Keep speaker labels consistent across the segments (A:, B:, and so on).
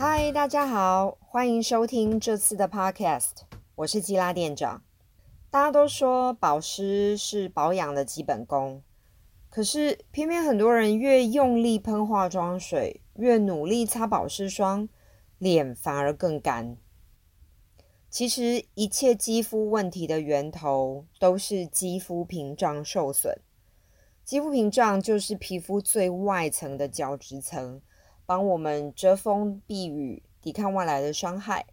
A: 嗨，大家好，欢迎收听这次的 Podcast，我是基拉店长。大家都说保湿是保养的基本功，可是偏偏很多人越用力喷化妆水，越努力擦保湿霜，脸反而更干。其实一切肌肤问题的源头都是肌肤屏障受损。肌肤屏障就是皮肤最外层的角质层。帮我们遮风避雨，抵抗外来的伤害。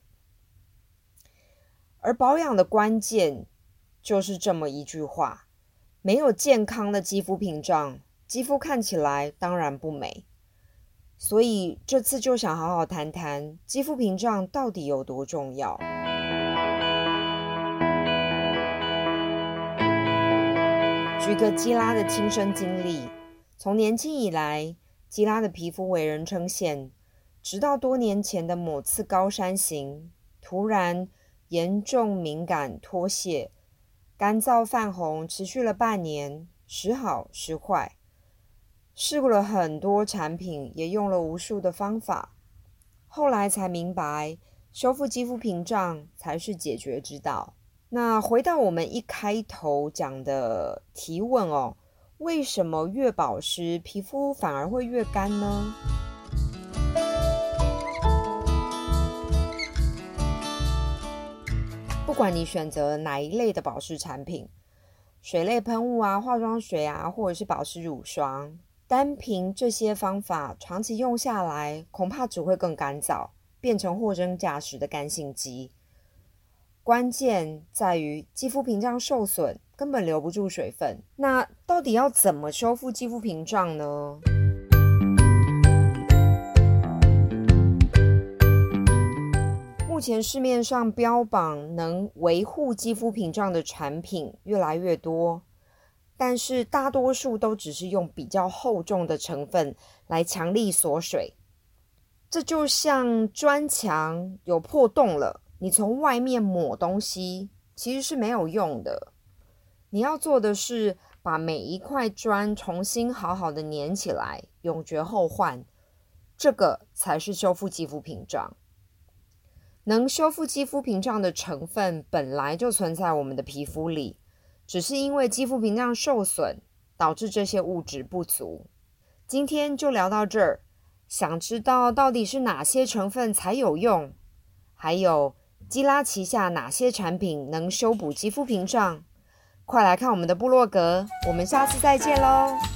A: 而保养的关键就是这么一句话：没有健康的肌肤屏障，肌肤看起来当然不美。所以这次就想好好谈谈肌肤屏障到底有多重要。举个基拉的亲身经历，从年轻以来。基拉的皮肤为人称羡，直到多年前的某次高山行，突然严重敏感脱屑，干燥泛红，持续了半年，时好时坏。试过了很多产品，也用了无数的方法，后来才明白，修复肌肤屏障才是解决之道。那回到我们一开头讲的提问哦。为什么越保湿，皮肤反而会越干呢？不管你选择哪一类的保湿产品，水类喷雾啊、化妆水啊，或者是保湿乳霜，单凭这些方法，长期用下来，恐怕只会更干燥，变成货真价实的干性肌。关键在于肌肤屏障受损。根本留不住水分，那到底要怎么修复肌肤屏障呢？目前市面上标榜能维护肌肤屏障的产品越来越多，但是大多数都只是用比较厚重的成分来强力锁水，这就像砖墙有破洞了，你从外面抹东西其实是没有用的。你要做的是把每一块砖重新好好的粘起来，永绝后患，这个才是修复肌肤屏障。能修复肌肤屏障的成分本来就存在我们的皮肤里，只是因为肌肤屏障受损，导致这些物质不足。今天就聊到这儿，想知道到底是哪些成分才有用？还有基拉旗下哪些产品能修补肌肤屏障？快来看我们的布洛格，我们下次再见喽！